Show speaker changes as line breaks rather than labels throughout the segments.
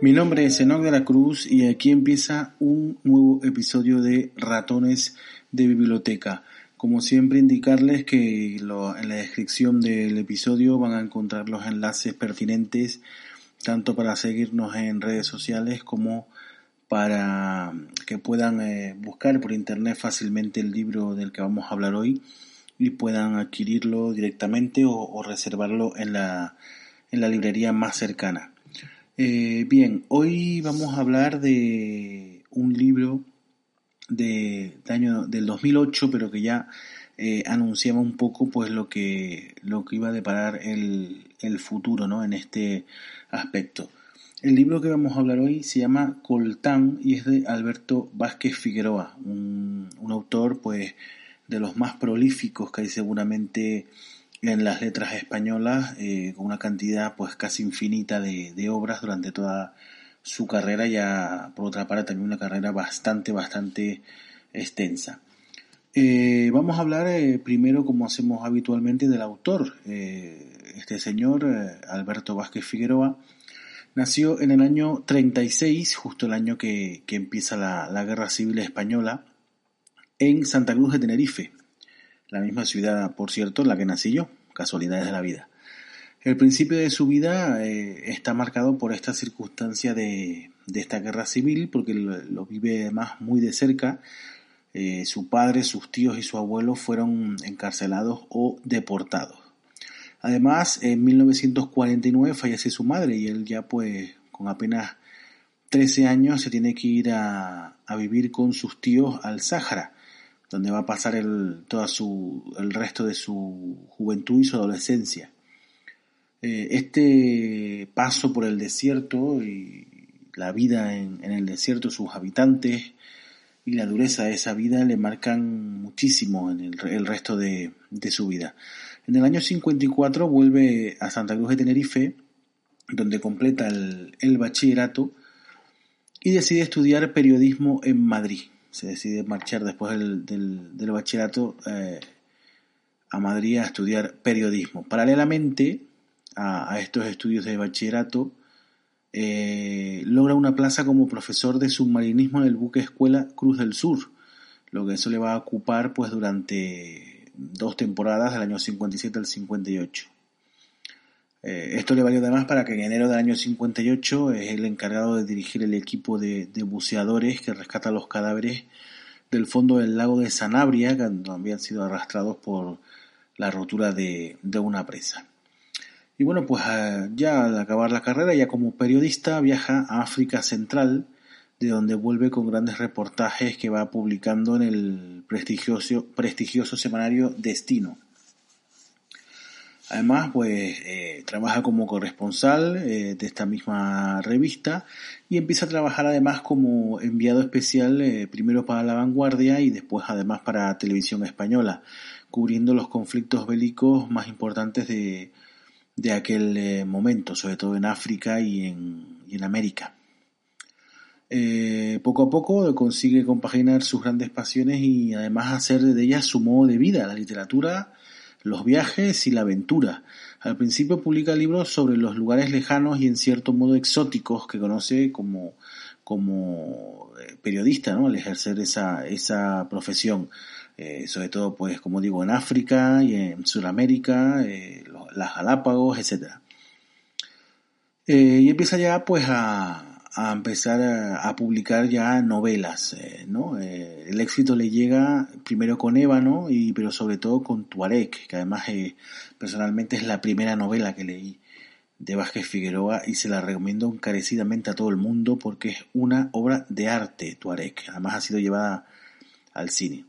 Mi nombre es Enoch de la Cruz y aquí empieza un nuevo episodio de Ratones de Biblioteca. Como siempre indicarles que en la descripción del episodio van a encontrar los enlaces pertinentes tanto para seguirnos en redes sociales como para que puedan eh, buscar por internet fácilmente el libro del que vamos a hablar hoy y puedan adquirirlo directamente o, reservarlo en la librería más cercana. Eh, bien, hoy vamos a hablar de un libro de, año del 2008, pero que ya eh, anunciaba un poco pues lo que lo que iba a deparar el, futuro, ¿no? En este aspecto. El libro que vamos a hablar hoy se llama Coltán y es de Alberto Vázquez Figueroa, un, un autor pues de los más prolíficos que hay seguramente en las letras españolas eh, con una cantidad pues casi infinita de, obras durante toda su carrera ya por otra parte también una carrera bastante bastante extensa. Eh, vamos a hablar eh, primero como hacemos habitualmente del autor. Este señor Alberto Vázquez Figueroa nació en el año 36 justo el año que, empieza la, la guerra civil española en Santa Cruz de Tenerife la misma ciudad, por cierto, en la que nací yo, casualidades de la vida. El principio de su vida eh, está marcado por esta circunstancia de, esta guerra civil, porque lo, vive además muy de cerca. Eh, su padre, sus tíos y su abuelo fueron encarcelados o deportados. Además, en 1949 fallece su madre y él ya pues con apenas 13 años se tiene que ir a, a vivir con sus tíos al Sáhara donde va a pasar el, su, el resto de su juventud y su adolescencia. Eh, este paso por el desierto y la vida en, el desierto, sus habitantes y la dureza de esa vida le marcan muchísimo en el, resto de, su vida. En el año 54 vuelve a Santa Cruz de Tenerife, donde completa el, el bachillerato y decide estudiar periodismo en Madrid se decide marchar después del, del, bachillerato eh, a Madrid a estudiar periodismo. Paralelamente a, estos estudios de bachillerato, eh, logra una plaza como profesor de submarinismo en el buque escuela Cruz del Sur, lo que eso le va a ocupar pues durante dos temporadas del año 57 al 58. Eh, esto le valió además para que en enero del año 58 es el encargado de dirigir el equipo de, buceadores que rescata los cadáveres del fondo del lago de Sanabria, que habían sido arrastrados por la rotura de, una presa. Y bueno, pues ah, ya al acabar la carrera, ya como periodista, viaja a África Central, de donde vuelve con grandes reportajes que va publicando en el prestigioso, prestigioso semanario Destino. Además, pues eh, trabaja como corresponsal eh, de esta misma revista y empieza a trabajar además como enviado especial eh, primero para La Vanguardia y después además para Televisión Española, cubriendo los conflictos bélicos más importantes de, de aquel momento, sobre todo en África y en, y en América. poco a poco consigue compaginar sus grandes pasiones y además hacer de ellas su modo de vida, la literatura, los viajes y la aventura. Al principio publica libros sobre los lugares lejanos y en cierto modo exóticos que conoce como, como eh, periodista, ¿no? Al ejercer esa, esa profesión. Eh, sobre todo, pues, como digo, en África y en Sudamérica, eh, las Galápagos, etcétera. y empieza ya, pues, a, a empezar a, publicar ya novelas, eh, ¿no? Eh, el éxito le llega primero con Ébano, y, pero sobre todo con Tuareg, que además eh, personalmente es la primera novela que leí de Vázquez Figueroa y se la recomiendo encarecidamente a todo el mundo porque es una obra de arte Tuareg. Además ha sido llevada al cine.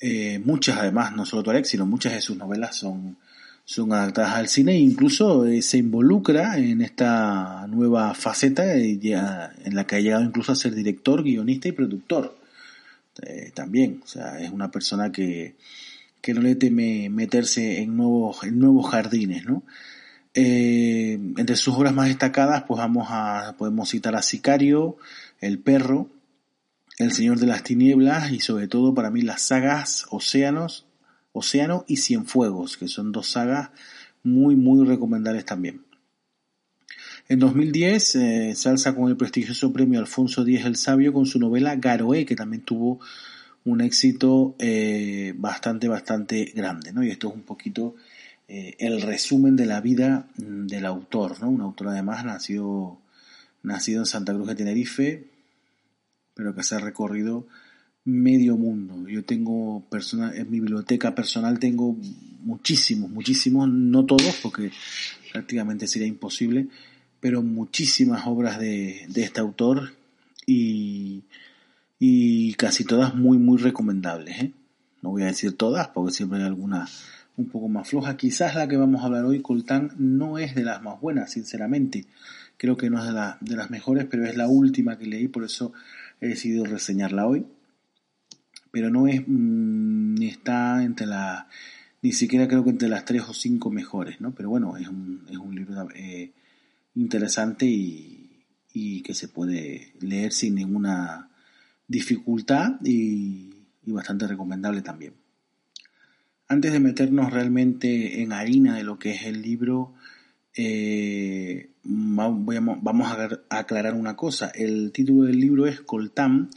Eh, muchas además, no solo Tuareg, sino muchas de sus novelas son, son adaptadas al cine e incluso eh, se involucra en esta nueva faceta eh, en la que ha llegado incluso a ser director, guionista y productor. también, o sea, es una persona que, que no le teme meterse en nuevos, en nuevos jardines, ¿no? Eh, entre sus obras más destacadas, pues vamos a, podemos citar a Sicario, El Perro, El Señor de las Tinieblas y sobre todo para mí las sagas Océanos, Océano y Cienfuegos, que son dos sagas muy, muy recomendables también. En 2010 eh, se alza con el prestigioso premio Alfonso X el Sabio con su novela Garoé, que también tuvo un éxito eh, bastante, bastante grande, ¿no? Y esto es un poquito eh, el resumen de la vida del autor, ¿no? Un autor además nacido, nacido en Santa Cruz de Tenerife, pero que se ha recorrido medio mundo. Yo tengo personal, en mi biblioteca personal tengo muchísimos, muchísimos, no todos, porque prácticamente sería imposible, pero muchísimas obras de, de este autor y, y casi todas muy, muy recomendables. ¿eh? No voy a decir todas, porque siempre hay alguna un poco más floja. Quizás la que vamos a hablar hoy, Coltán, no es de las más buenas, sinceramente. Creo que no es de, de las mejores, pero es la última que leí, por eso he decidido reseñarla hoy. Pero no es, mm, ni está entre la, ni siquiera creo que entre las tres o cinco mejores, ¿no? Pero bueno, es un, es un libro eh, interesante y, y, que se puede leer sin ninguna dificultad y, y bastante recomendable también. Antes de meternos realmente en harina de lo que es el libro, eh, vamos a aclarar una cosa. El título del libro es Coltán.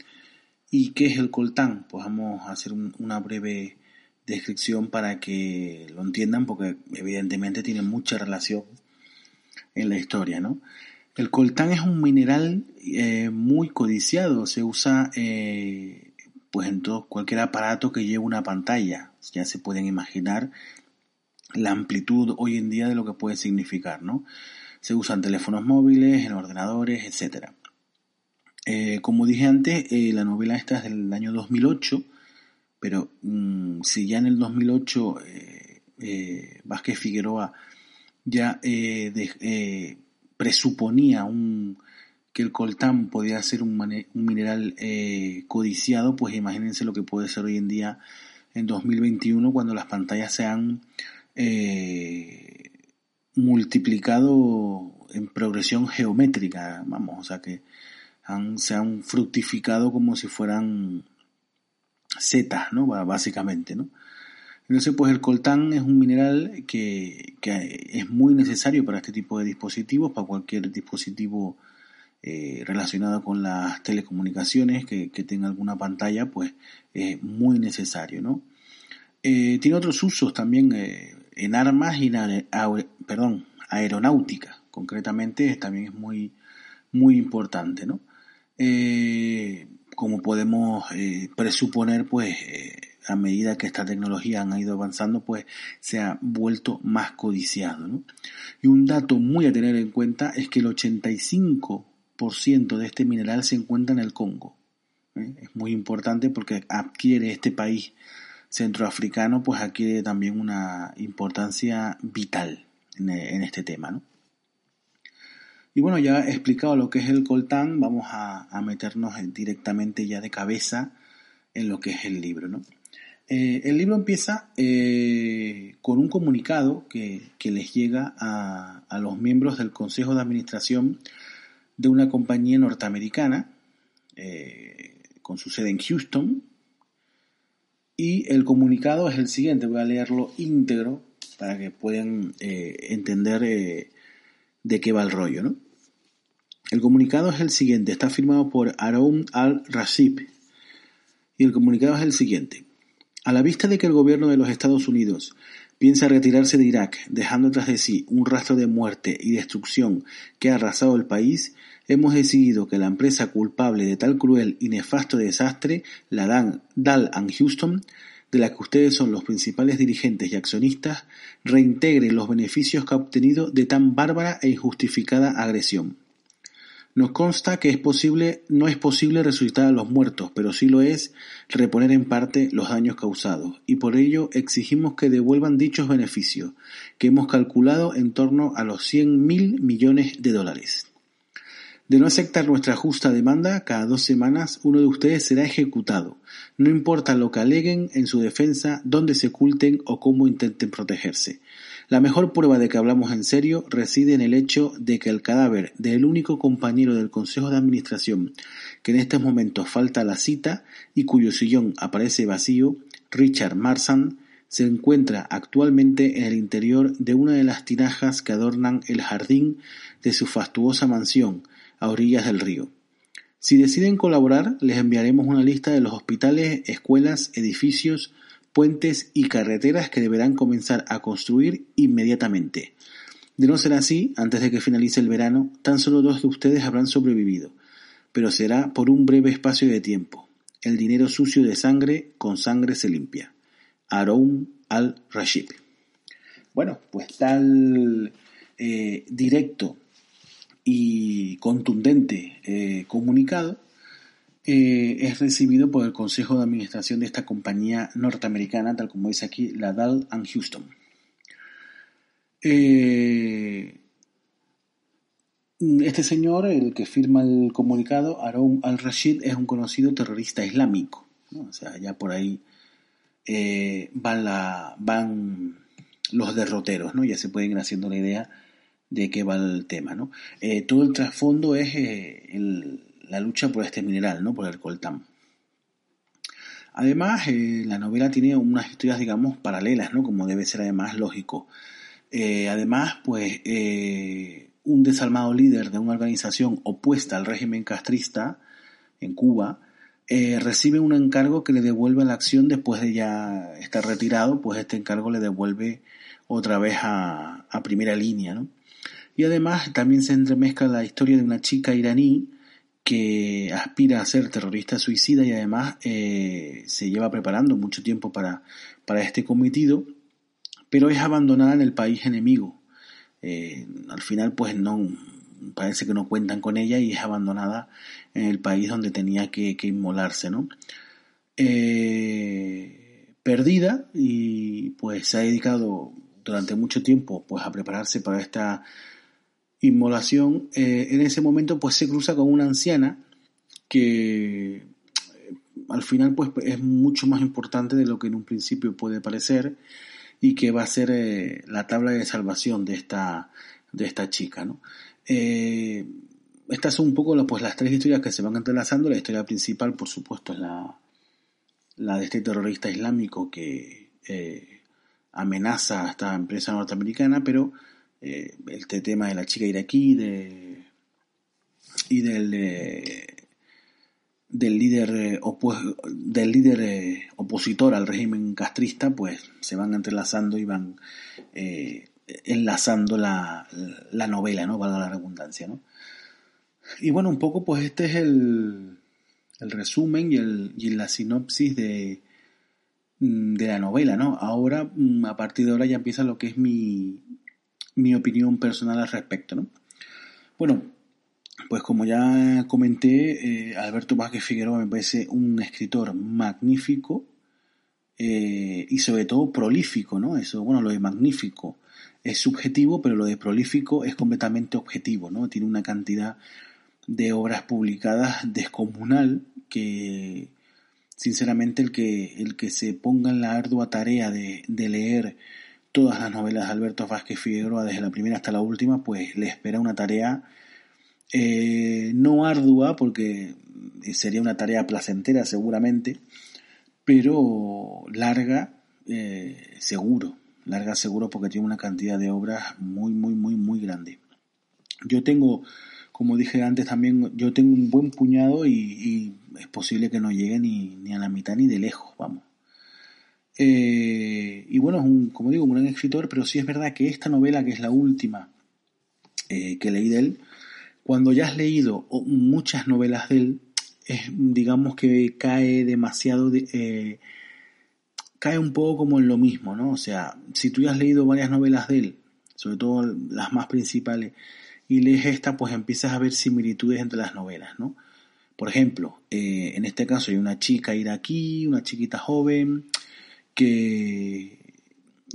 ¿Y qué es el coltán? Pues vamos a hacer una breve descripción para que lo entiendan, porque evidentemente tiene mucha relación en la historia, ¿no? El coltán es un mineral eh, muy codiciado, se usa eh, pues en todo cualquier aparato que lleve una pantalla. Ya se pueden imaginar la amplitud hoy en día de lo que puede significar, ¿no? Se usan teléfonos móviles, en ordenadores, etc. Eh, como dije antes, eh, la novela esta es del año 2008, pero mm, si ya en el 2008 eh, Vázquez Figueroa ya presuponía un, que el coltán podía ser un, mineral eh, codiciado, pues imagínense lo que puede ser hoy en día en 2021 cuando las pantallas se han eh, multiplicado en progresión geométrica, vamos, o sea que se han fructificado como si fueran setas, ¿no? Básicamente. Entonces, pues el coltán es un mineral que, es muy necesario para este tipo de dispositivos, para cualquier dispositivo eh, relacionado con las telecomunicaciones que, tenga alguna pantalla, pues es muy necesario, ¿no? Eh, tiene otros usos también eh, en armas y en aeronáutica, concretamente también es muy, muy importante, ¿no? Como podemos presuponer, pues a medida que esta tecnología han ido avanzando, pues se ha vuelto más codiciado. ¿no? Y un dato muy a tener en cuenta es que el 85 de este mineral se encuentra en el Congo. ¿eh? Es muy importante porque adquiere este país centroafricano, pues adquiere también una importancia vital en, este tema. Y bueno, ya he explicado lo que es el coltán, vamos a, meternos directamente ya de cabeza en lo que es el libro. Eh, el libro empieza eh, con un comunicado que, les llega a, a, los miembros del Consejo de Administración de una compañía norteamericana eh, con su sede en Houston. Y el comunicado es el siguiente, voy a leerlo íntegro para que puedan entender de qué va el rollo. ¿no? El comunicado es el siguiente, está firmado por Aaron al-Rashid. Y el comunicado es el siguiente. A la vista de que el gobierno de los Estados Unidos piensa retirarse de Irak, dejando tras de sí un rastro de muerte y destrucción que ha arrasado el país, hemos decidido que la empresa culpable de tal cruel y nefasto desastre, la Dan, Dal Houston, de la que ustedes son los principales dirigentes y accionistas, reintegre los beneficios que ha obtenido de tan bárbara e injustificada agresión. Nos consta que es posible, no es posible resucitar a los muertos, pero sí lo es reponer en parte los daños causados, y por ello exigimos que devuelvan dichos beneficios, que hemos calculado en torno a los 100 mil millones de dólares. De no aceptar nuestra justa demanda, cada dos semanas uno de ustedes será ejecutado, no importa lo que aleguen en su defensa, dónde se oculten o cómo intenten protegerse. La mejor prueba de que hablamos en serio reside en el hecho de que el cadáver del único compañero del Consejo de Administración que en estos momentos falta la cita y cuyo sillón aparece vacío, Richard Marsan, se encuentra actualmente en el interior de una de las tinajas que adornan el jardín de su fastuosa mansión, a orillas del río. Si deciden colaborar, les enviaremos una lista de los hospitales, escuelas, edificios, puentes y carreteras que deberán comenzar a construir inmediatamente. De no ser así, antes de que finalice el verano, tan solo dos de ustedes habrán sobrevivido, pero será por un breve espacio de tiempo. El dinero sucio de sangre con sangre se limpia. Aroun al-Rashid. Bueno, pues tal eh, directo y contundente eh, comunicado eh, es recibido por el Consejo de Administración de esta compañía norteamericana, tal como dice aquí, la Dal and Houston. Eh, este señor, el que firma el comunicado, Aaron al-Rashid, es un conocido terrorista islámico. O sea, ya por ahí van, la, van los derroteros, ¿no? Ya se pueden ir haciendo la idea de qué va el tema, ¿no? Eh, todo el trasfondo es eh, la lucha por este mineral, ¿no? Por el coltán. Además, eh, la novela tiene unas historias, digamos, paralelas, ¿no? Como debe ser además lógico. además, pues, un desalmado líder de una organización opuesta al régimen castrista en Cuba recibe un encargo que le devuelve la acción después de ya estar retirado, pues este encargo le devuelve otra vez a, a primera línea, ¿no? Y además también se entremezcla la historia de una chica iraní que aspira a ser terrorista suicida y además eh, se lleva preparando mucho tiempo para, para este cometido, pero es abandonada en el país enemigo. Eh, al final pues no parece que no cuentan con ella y es abandonada en el país donde tenía que, inmolarse, ¿no? Eh, perdida y pues se ha dedicado durante mucho tiempo pues a prepararse para esta inmolación, eh, en ese momento pues se cruza con una anciana que eh, al final pues es mucho más importante de lo que en un principio puede parecer y que va a ser eh, la tabla de salvación de esta, de esta chica. ¿no? estas son un poco pues, las tres historias que se van entrelazando. La historia principal, por supuesto, es la, la de este terrorista islámico que amenaza a esta empresa norteamericana, pero eh, este tema de la chica iraquí de, y del, del líder, eh, del líder eh, opositor al régimen castrista, pues se van entrelazando y van enlazando la, la, novela, ¿no? Valga la redundancia, ¿no? Y bueno, un poco pues este es el, el resumen y, el, y la sinopsis de, de la novela, ¿no? Ahora, mm, a partir de ahora ya empieza lo que es mi, mi opinión personal al respecto. ¿no? Bueno, pues como ya comenté, eh, Alberto Vázquez Figueroa me parece un escritor magnífico eh, y sobre todo prolífico, ¿no? Eso, bueno, lo de magnífico es subjetivo, pero lo de prolífico es completamente objetivo, ¿no? Tiene una cantidad de obras publicadas descomunal que sinceramente el que, el que se ponga en la ardua tarea de, de leer todas las novelas de Alberto Vázquez Figueroa, desde la primera hasta la última, pues le espera una tarea eh, no ardua, porque sería una tarea placentera seguramente, pero larga, eh, seguro, larga seguro porque tiene una cantidad de obras muy, muy, muy, muy grande. Yo tengo, como dije antes también, yo tengo un buen puñado y, es posible que no llegue ni, ni a la mitad ni de lejos, vamos. Eh, y bueno, es un, como digo, un gran escritor, pero sí es verdad que esta novela, que es la última eh, que leí de él, cuando ya has leído muchas novelas de él, es, digamos que cae demasiado, eh, cae un poco como en lo mismo, ¿no? O sea, si tú ya has leído varias novelas de él, sobre todo las más principales, y lees esta, pues empiezas a ver similitudes entre las novelas, ¿no? Por ejemplo, eh, en este caso hay una chica iraquí, una chiquita joven, que,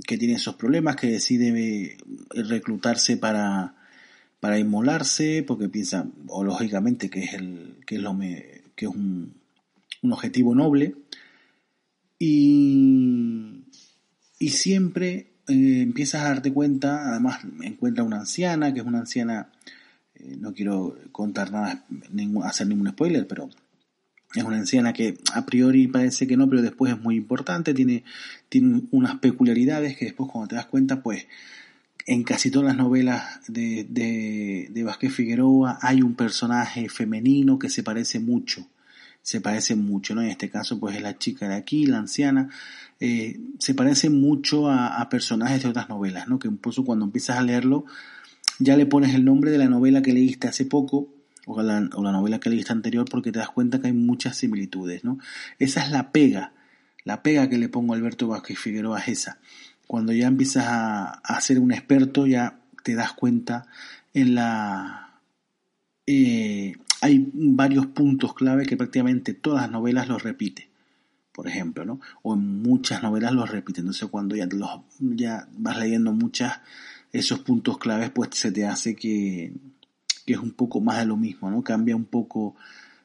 tiene esos problemas, que decide reclutarse para, para inmolarse, porque piensa, o lógicamente, que es, el, que es, lo que es un, un objetivo noble, y, y siempre eh, empiezas a darte cuenta, además encuentra una anciana, que es una anciana, eh, no quiero contar nada, hacer ningún spoiler, pero es una anciana que a priori parece que no, pero después es muy importante, tiene, tiene unas peculiaridades que después cuando te das cuenta, pues en casi todas las novelas de, de, Vázquez Figueroa hay un personaje femenino que se parece mucho se parecen mucho, ¿no? En este caso, pues es la chica de aquí, la anciana, eh, se parece mucho a, personajes de otras novelas, ¿no? Que poco cuando empiezas a leerlo, ya le pones el nombre de la novela que leíste hace poco, o la, o la novela que leíste anterior, porque te das cuenta que hay muchas similitudes, ¿no? Esa es la pega, la pega que le pongo a Alberto Vázquez Figueroa es esa. Cuando ya empiezas a, ser un experto, ya te das cuenta en la, eh, hay varios puntos clave que prácticamente todas las novelas los repite, por ejemplo, ¿no? O en muchas novelas los repite. Entonces cuando ya, los, ya vas leyendo muchas, esos puntos claves, pues se te hace que, que es un poco más de lo mismo, ¿no? Cambia un poco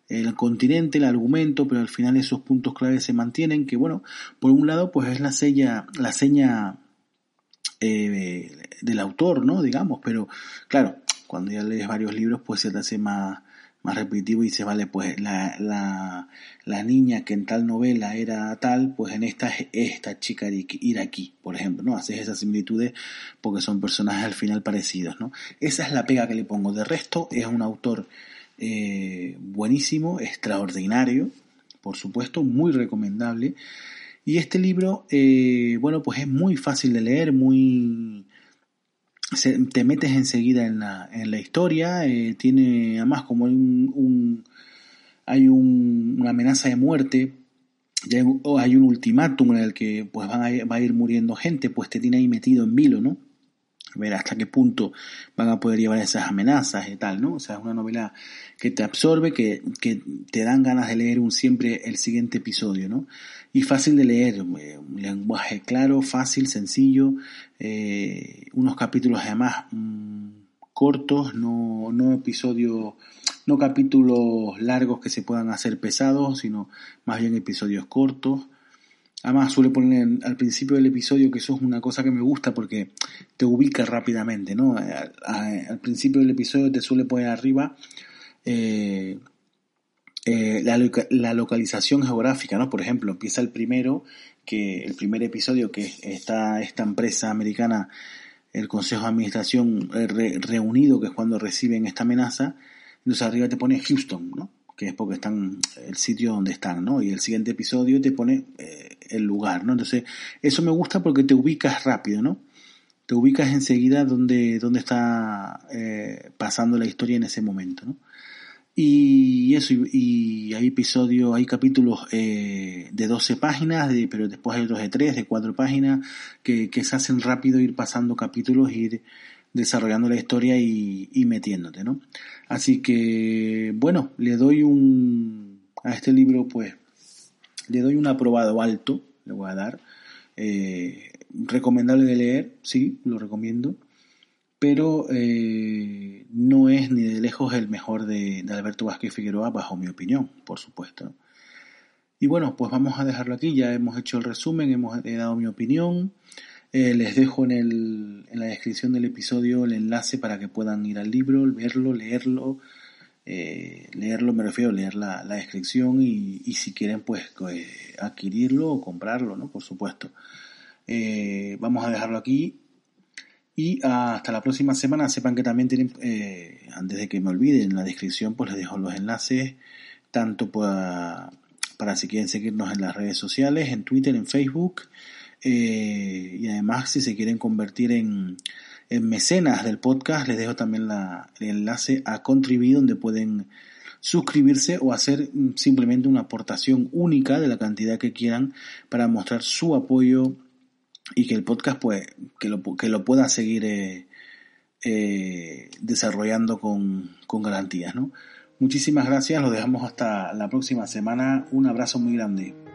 el continente, el argumento, pero al final esos puntos claves se mantienen, que bueno, por un lado, pues es la seña, la seña eh, del autor, ¿no? Digamos, pero claro, cuando ya lees varios libros, pues se te hace más, más repetitivo y dice, vale, pues la, la, la, niña que en tal novela era tal, pues en esta es esta chica aquí por ejemplo, ¿no? Haces esas similitudes porque son personajes al final parecidos, ¿no? Esa es la pega que le pongo. De resto, es un autor eh, buenísimo, extraordinario, por supuesto, muy recomendable. Y este libro, eh, bueno, pues es muy fácil de leer, muy te metes enseguida en la, en la historia, eh, tiene además como hay un, hay un, una amenaza de muerte, ya hay, un ultimátum en el que pues van a, va a ir muriendo gente, pues te tiene ahí metido en vilo, ¿no? Ver hasta qué punto van a poder llevar esas amenazas y tal, ¿no? O sea, es una novela que te absorbe, que, que te dan ganas de leer un, siempre el siguiente episodio, ¿no? y fácil de leer, un lenguaje claro, fácil, sencillo, eh, unos capítulos además mm, cortos, no, no episodios, no capítulos largos que se puedan hacer pesados, sino más bien episodios cortos. Además suele poner al principio del episodio que eso es una cosa que me gusta porque te ubica rápidamente, ¿no? Al, principio del episodio te suele poner arriba eh, eh, la, localización geográfica, ¿no? Por ejemplo, empieza el primero, que el primer episodio que está esta empresa americana, el Consejo de Administración eh, reunido, que es cuando reciben esta amenaza, entonces arriba te pone Houston, ¿no? Que es porque están el sitio donde están, ¿no? Y el siguiente episodio te pone eh, el lugar, ¿no? Entonces, eso me gusta porque te ubicas rápido, ¿no? Te ubicas enseguida donde, está pasando la historia en ese momento, ¿no? Y eso, y, hay episodios, hay capítulos eh, de 12 páginas, pero después hay otros de 3, de 4 páginas, que, que se hacen rápido ir pasando capítulos, ir desarrollando la historia y, metiéndote, ¿no? Así que, bueno, le doy un, a este libro, pues, le doy un aprobado alto, le voy a dar. Eh, recomendable de leer, sí, lo recomiendo pero eh, no es ni de lejos el mejor de, Alberto Vázquez Figueroa, bajo mi opinión, por supuesto. Y bueno, pues vamos a dejarlo aquí, ya hemos hecho el resumen, hemos dado mi opinión. Eh, les dejo en, el, en, la descripción del episodio el enlace para que puedan ir al libro, verlo, leerlo. Eh, leerlo, me refiero a leer la, descripción y, y, si quieren pues adquirirlo o comprarlo, ¿no? Por supuesto. vamos a dejarlo aquí y hasta la próxima semana, sepan que también tienen, eh, antes de que me olviden, en la descripción pues les dejo los enlaces, tanto para, para si quieren seguirnos en las redes sociales, en Twitter, en Facebook, eh, y además si se quieren convertir en, en mecenas del podcast, les dejo también la, el enlace a Contribui, donde pueden suscribirse o hacer mm, simplemente una aportación única de la cantidad que quieran para mostrar su apoyo y que el podcast pues que lo, que lo pueda seguir eh, eh, desarrollando con, con garantías. ¿no? Muchísimas gracias, lo dejamos hasta la próxima semana. Un abrazo muy grande.